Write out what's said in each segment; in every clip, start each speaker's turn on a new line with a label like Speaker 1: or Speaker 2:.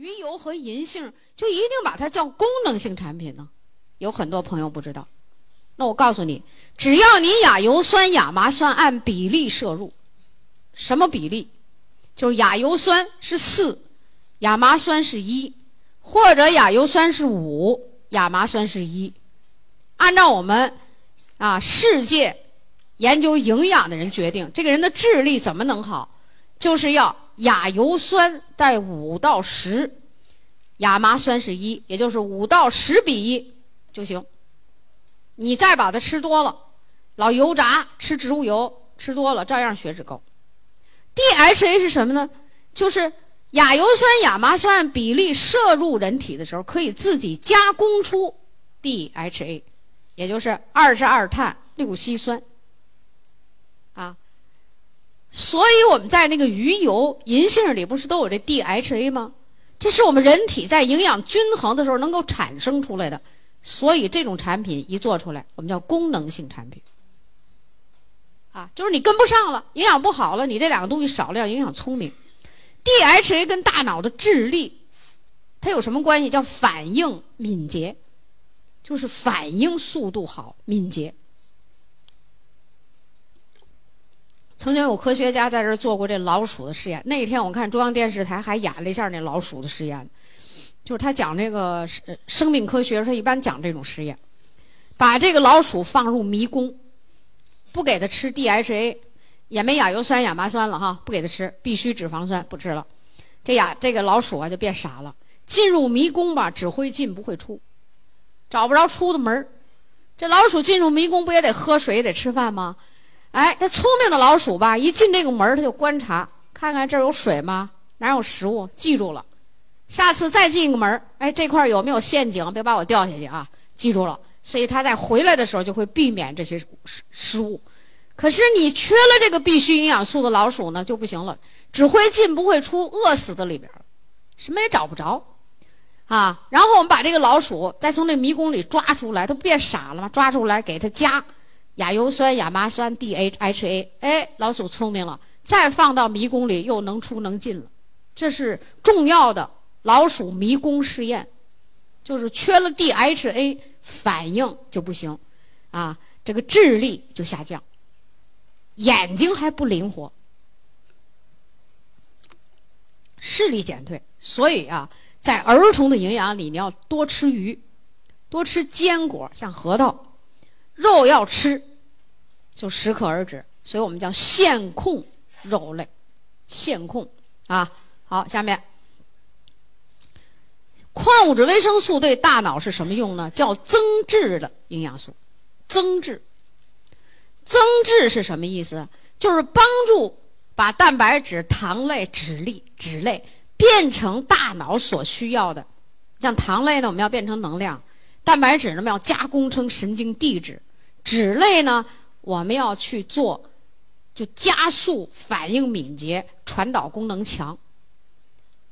Speaker 1: 鱼油和银杏就一定把它叫功能性产品呢？有很多朋友不知道。那我告诉你，只要你亚油酸、亚麻酸按比例摄入，什么比例？就是亚油酸是四，亚麻酸是一，或者亚油酸是五，亚麻酸是一。按照我们啊世界研究营养的人决定，这个人的智力怎么能好？就是要亚油酸在五到十，亚麻酸是一，也就是五到十比一就行。你再把它吃多了，老油炸吃植物油吃多了，照样血脂高。DHA 是什么呢？就是亚油酸、亚麻酸比例摄入人体的时候，可以自己加工出 DHA，也就是二十二碳六烯酸。啊，所以我们在那个鱼油、银杏里不是都有这 DHA 吗？这是我们人体在营养均衡的时候能够产生出来的。所以这种产品一做出来，我们叫功能性产品。啊，就是你跟不上了，营养不好了，你这两个东西少了，要影响聪明。DHA 跟大脑的智力，它有什么关系？叫反应敏捷，就是反应速度好、敏捷。曾经有科学家在这做过这老鼠的实验，那一天我看中央电视台还演了一下那老鼠的实验。就是他讲这个生命科学，他一般讲这种实验，把这个老鼠放入迷宫，不给它吃 DHA，也没亚油酸、亚麻酸了哈，不给它吃，必须脂肪酸不吃了，这亚这个老鼠啊就变傻了，进入迷宫吧，只会进不会出，找不着出的门儿。这老鼠进入迷宫不也得喝水、得吃饭吗？哎，它聪明的老鼠吧，一进这个门儿，它就观察，看看这儿有水吗？哪有食物？记住了。下次再进一个门哎，这块有没有陷阱？别把我掉下去啊！记住了，所以它在回来的时候就会避免这些失失误。可是你缺了这个必需营养素的老鼠呢，就不行了，只会进不会出，饿死在里边什么也找不着啊。然后我们把这个老鼠再从那迷宫里抓出来，它不变傻了吗？抓出来给它加亚油酸、亚麻酸、DHA，哎，老鼠聪明了，再放到迷宫里又能出能进了，这是重要的。老鼠迷宫试验，就是缺了 DHA，反应就不行，啊，这个智力就下降，眼睛还不灵活，视力减退。所以啊，在儿童的营养里，你要多吃鱼，多吃坚果，像核桃，肉要吃，就适可而止。所以我们叫限控肉类，限控啊。好，下面。矿物质、维生素对大脑是什么用呢？叫增质的营养素。增质，增质是什么意思？就是帮助把蛋白质、糖类、脂粒、脂类变成大脑所需要的。像糖类呢，我们要变成能量；蛋白质呢，我们要加工成神经递质；脂类呢，我们要去做，就加速反应敏捷、传导功能强。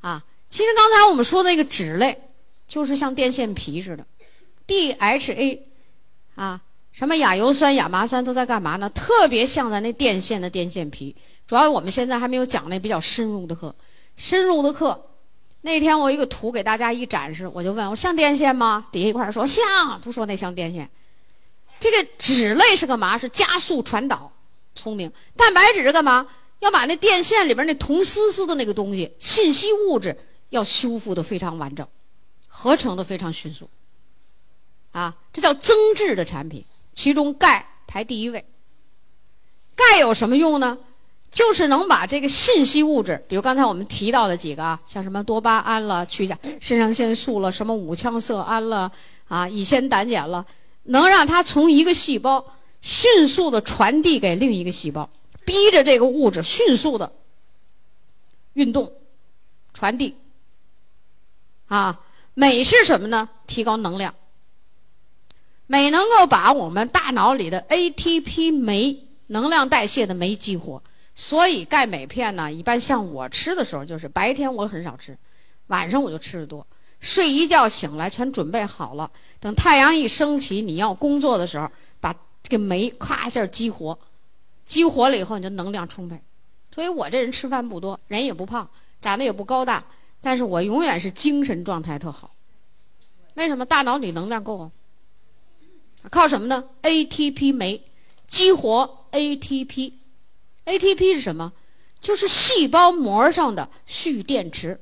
Speaker 1: 啊。其实刚才我们说那个脂类，就是像电线皮似的，DHA，啊，什么亚油酸、亚麻酸都在干嘛呢？特别像咱那电线的电线皮。主要我们现在还没有讲那比较深入的课，深入的课，那天我一个图给大家一展示，我就问我像电线吗？底下一块说像，都说那像电线。这个脂类是干嘛？是加速传导，聪明。蛋白质是干嘛？要把那电线里边那铜丝丝的那个东西，信息物质。要修复的非常完整，合成的非常迅速，啊，这叫增质的产品。其中钙排第一位。钙有什么用呢？就是能把这个信息物质，比如刚才我们提到的几个啊，像什么多巴胺了、去甲肾上腺素了、什么五羟色胺了、啊乙酰胆碱了，能让它从一个细胞迅速的传递给另一个细胞，逼着这个物质迅速的运动、传递。啊，镁是什么呢？提高能量。镁能够把我们大脑里的 ATP 酶能量代谢的酶激活，所以钙镁片呢，一般像我吃的时候，就是白天我很少吃，晚上我就吃的多。睡一觉醒来全准备好了，等太阳一升起，你要工作的时候，把这个酶咵一下激活，激活了以后你就能量充沛。所以我这人吃饭不多，人也不胖，长得也不高大。但是我永远是精神状态特好。为什么？大脑里能量够啊。靠什么呢？ATP 酶激活 ATP。ATP 是什么？就是细胞膜上的蓄电池，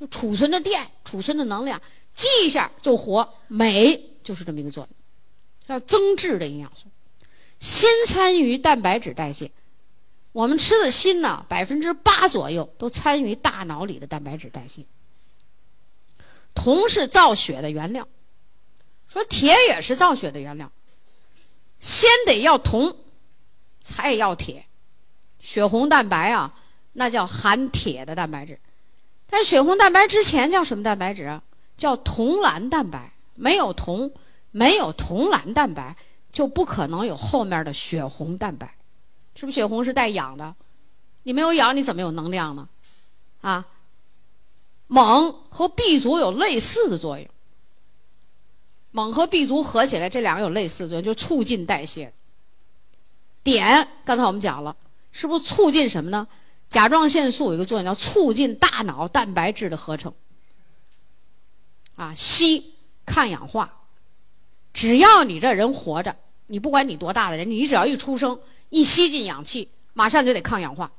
Speaker 1: 就储存着电、储存着能量，记一下就活。镁就是这么一个作用，叫增质的营养素。锌参与蛋白质代谢，我们吃的锌呢，百分之八左右都参与大脑里的蛋白质代谢。铜是造血的原料，说铁也是造血的原料，先得要铜，才要铁。血红蛋白啊，那叫含铁的蛋白质，但血红蛋白之前叫什么蛋白质啊？叫铜蓝蛋白。没有铜，没有铜蓝蛋白，就不可能有后面的血红蛋白。是不是血红是带氧的？你没有氧，你怎么有能量呢？啊？锰和 B 族有类似的作用，锰和 B 族合起来，这两个有类似的作用，就促进代谢。碘，刚才我们讲了。是不是促进什么呢？甲状腺素有一个作用叫促进大脑蛋白质的合成。啊，硒抗氧化，只要你这人活着，你不管你多大的人，你只要一出生，一吸进氧气，马上就得抗氧化。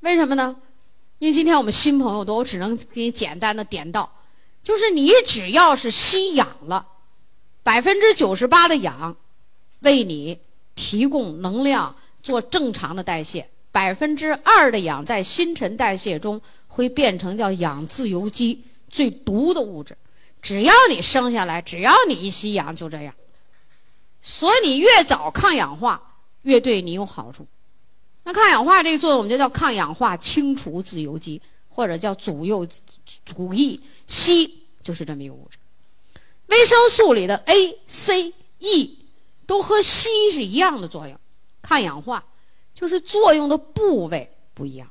Speaker 1: 为什么呢？因为今天我们新朋友多，我只能给你简单的点到，就是你只要是吸氧了，百分之九十八的氧为你提供能量。做正常的代谢，百分之二的氧在新陈代谢中会变成叫氧自由基，最毒的物质。只要你生下来，只要你一吸氧，就这样。所以你越早抗氧化，越对你有好处。那抗氧化这个作用，我们就叫抗氧化清除自由基，或者叫阻诱阻抑。硒就是这么一个物质。维生素里的 A、C、E 都和硒是一样的作用。抗氧化就是作用的部位不一样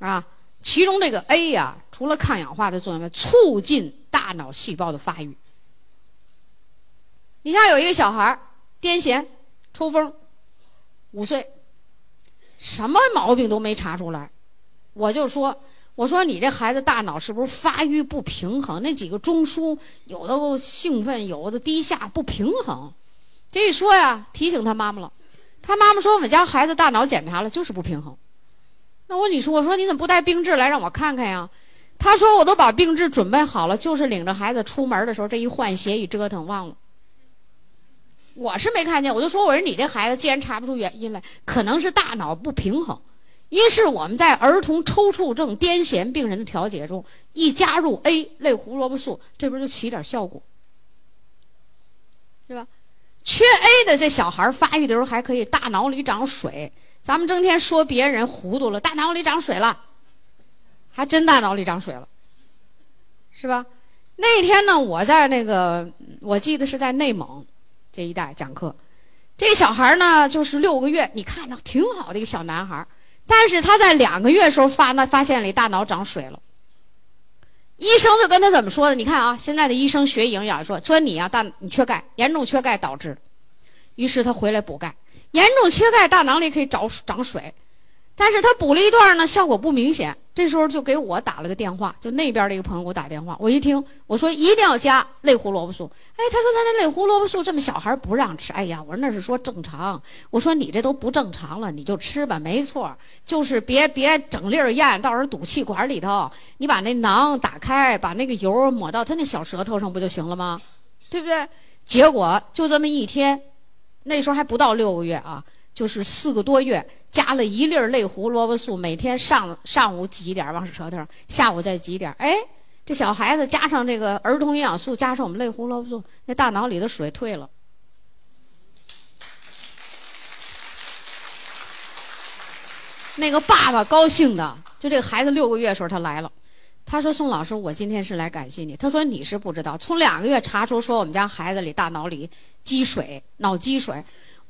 Speaker 1: 啊，其中这个 A 呀，除了抗氧化的作用外，促进大脑细胞的发育。你像有一个小孩癫痫、抽风，五岁，什么毛病都没查出来，我就说，我说你这孩子大脑是不是发育不平衡？那几个中枢有的兴奋，有的低下，不平衡。这一说呀，提醒他妈妈了。他妈妈说：“我们家孩子大脑检查了，就是不平衡。”那我你说，我说你怎么不带病志来让我看看呀？他说：“我都把病志准备好了，就是领着孩子出门的时候，这一换鞋一折腾忘了。”我是没看见，我就说：“我说你这孩子既然查不出原因来，可能是大脑不平衡。”于是我们在儿童抽搐症、癫痫病人的调节中，一加入 A 类胡萝卜素，这不就起点效果，是吧？缺 A 的这小孩发育的时候还可以，大脑里长水。咱们整天说别人糊涂了，大脑里长水了，还真大脑里长水了，是吧？那天呢，我在那个，我记得是在内蒙这一带讲课。这小孩呢，就是六个月，你看着挺好的一个小男孩，但是他在两个月时候发那发现里大脑长水了。医生就跟他怎么说的？你看啊，现在的医生学营养，说说你啊，大你缺钙，严重缺钙导致。于是他回来补钙，严重缺钙，大脑里可以找长水。但是他补了一段呢，效果不明显。这时候就给我打了个电话，就那边的一个朋友给我打电话。我一听，我说一定要加类胡萝卜素。哎，他说他那类胡萝卜素这么小孩不让吃。哎呀，我说那是说正常。我说你这都不正常了，你就吃吧，没错，就是别别整粒儿咽，到时候堵气管里头。你把那囊打开，把那个油抹到他那小舌头上不就行了吗？对不对？结果就这么一天，那时候还不到六个月啊。就是四个多月，加了一粒类胡萝卜素，每天上上午挤一点往舌头上，下午再挤点。哎，这小孩子加上这个儿童营养素，加上我们类胡萝卜素，那大脑里的水退了。那个爸爸高兴的，就这个孩子六个月时候他来了，他说：“宋老师，我今天是来感谢你。”他说：“你是不知道，从两个月查出说我们家孩子里大脑里积水，脑积水。”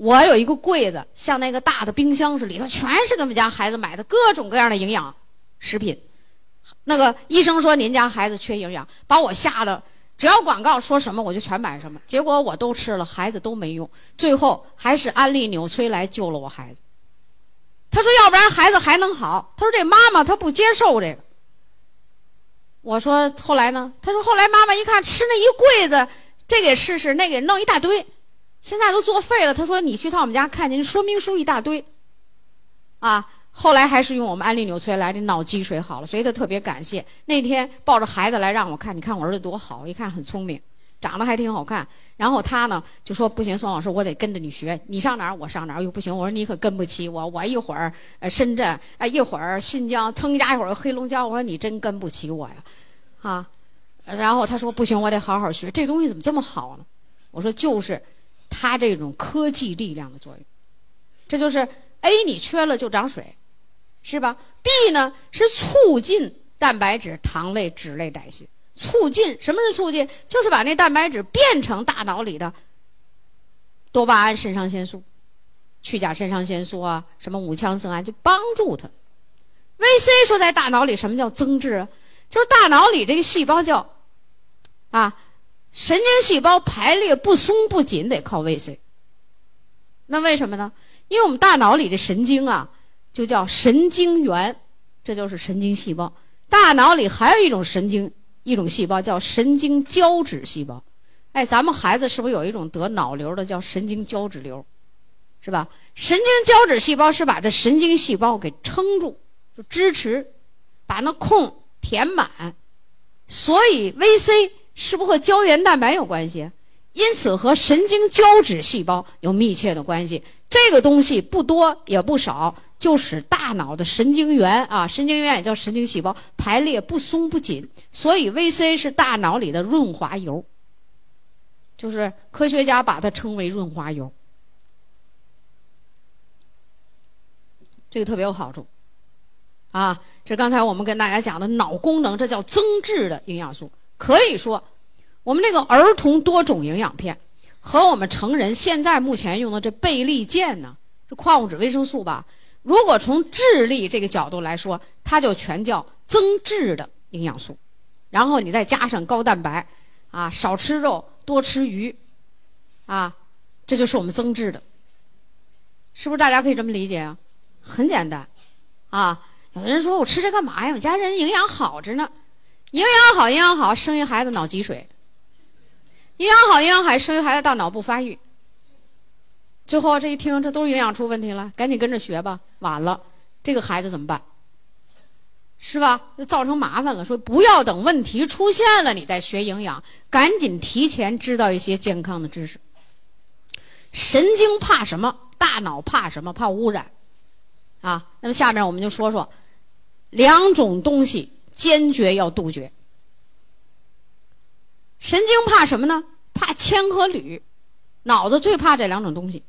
Speaker 1: 我有一个柜子，像那个大的冰箱似的，里头全是给我们家孩子买的各种各样的营养食品。那个医生说您家孩子缺营养，把我吓得，只要广告说什么我就全买什么。结果我都吃了，孩子都没用，最后还是安利纽崔莱救了我孩子。他说要不然孩子还能好。他说这妈妈她不接受这个。我说后来呢？他说后来妈妈一看吃那一柜子，这个试试，那个弄一大堆，现在都作废了。他说你去趟我们家看见说明书一大堆，啊。后来还是用我们安利纽崔莱的脑积水好了，所以他特别感谢。那天抱着孩子来让我看，你看我儿子多好，一看很聪明，长得还挺好看。然后他呢就说：“不行，宋老师，我得跟着你学，你上哪儿我上哪儿。”又不行，我说你可跟不起我，我一会儿呃深圳，哎一会儿新疆，腾家一会儿黑龙江，我说你真跟不起我呀，啊。然后他说：“不行，我得好好学，这东西怎么这么好呢？”我说：“就是它这种科技力量的作用，这就是 A 你缺了就长水。”是吧？B 呢是促进蛋白质、糖类、脂类代谢，促进什么是促进？就是把那蛋白质变成大脑里的多巴胺、肾上腺素、去甲肾上腺素啊，什么五羟色胺，就帮助它。VC 说在大脑里什么叫增质啊？就是大脑里这个细胞叫啊神经细胞排列不松不紧得靠维 C。那为什么呢？因为我们大脑里的神经啊。就叫神经元，这就是神经细胞。大脑里还有一种神经，一种细胞叫神经胶质细胞。哎，咱们孩子是不是有一种得脑瘤的叫神经胶质瘤，是吧？神经胶质细胞是把这神经细胞给撑住，就支持，把那空填满。所以 VC 是不是和胶原蛋白有关系？因此和神经胶质细胞有密切的关系。这个东西不多也不少。就使大脑的神经元啊，神经元也叫神经细胞排列不松不紧，所以 VC 是大脑里的润滑油。就是科学家把它称为润滑油，这个特别有好处，啊，这刚才我们跟大家讲的脑功能，这叫增质的营养素。可以说，我们那个儿童多种营养片和我们成人现在目前用的这倍立健呢，这矿物质维生素吧？如果从智力这个角度来说，它就全叫增智的营养素，然后你再加上高蛋白，啊，少吃肉，多吃鱼，啊，这就是我们增智的，是不是？大家可以这么理解啊？很简单，啊，有的人说我吃这干嘛呀？我家人营养好着呢，营养好，营养好，生一孩子脑积水，营养好，营养好，生一孩子大脑不发育。最后这一听，这都是营养出问题了，赶紧跟着学吧。晚了，这个孩子怎么办？是吧？就造成麻烦了。说不要等问题出现了，你再学营养，赶紧提前知道一些健康的知识。神经怕什么？大脑怕什么？怕污染。啊，那么下面我们就说说两种东西，坚决要杜绝。神经怕什么呢？怕铅和铝，脑子最怕这两种东西。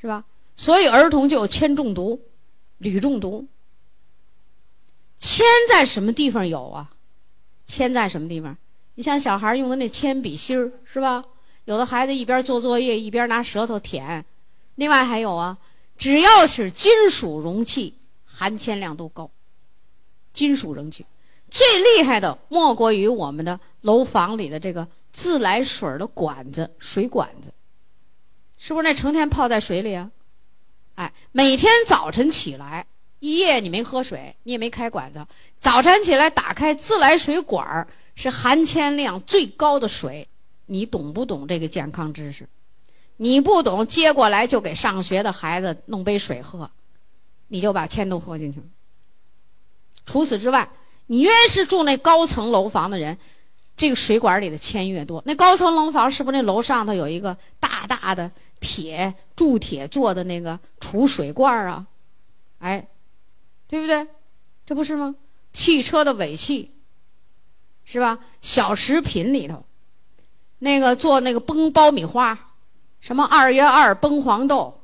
Speaker 1: 是吧？所以儿童就有铅中毒、铝中毒。铅在什么地方有啊？铅在什么地方？你像小孩用的那铅笔芯儿，是吧？有的孩子一边做作业一边拿舌头舔。另外还有啊，只要是金属容器，含铅量都高。金属容器最厉害的莫过于我们的楼房里的这个自来水的管子、水管子。是不是那成天泡在水里啊？哎，每天早晨起来，一夜你没喝水，你也没开管子，早晨起来打开自来水管儿，是含铅量最高的水。你懂不懂这个健康知识？你不懂，接过来就给上学的孩子弄杯水喝，你就把铅都喝进去了。除此之外，你越是住那高层楼房的人。这个水管里的铅越多，那高层楼房是不是那楼上头有一个大大的铁铸铁做的那个储水罐啊？哎，对不对？这不是吗？汽车的尾气，是吧？小食品里头，那个做那个崩爆米花，什么二月二崩黄豆，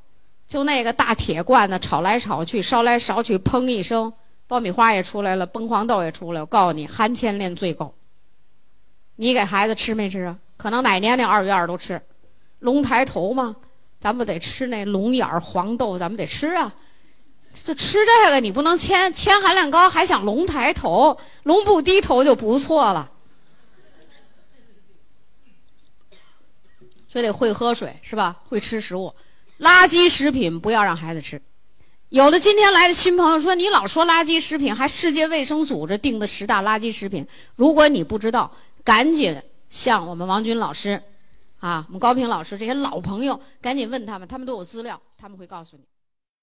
Speaker 1: 就那个大铁罐子炒来炒去，烧来烧去，砰一声，爆米花也出来了，崩黄豆也出来。我告诉你，含铅量最高。你给孩子吃没吃啊？可能哪年那二月二都吃，龙抬头嘛，咱们得吃那龙眼黄豆，咱们得吃啊。就吃这个，你不能铅铅含量高，还想龙抬头，龙不低头就不错了。所以得会喝水是吧？会吃食物，垃圾食品不要让孩子吃。有的今天来的新朋友说：“你老说垃圾食品，还世界卫生组织定的十大垃圾食品。”如果你不知道，赶紧向我们王军老师，啊，我们高平老师这些老朋友，赶紧问他们，他们都有资料，他们会告诉你。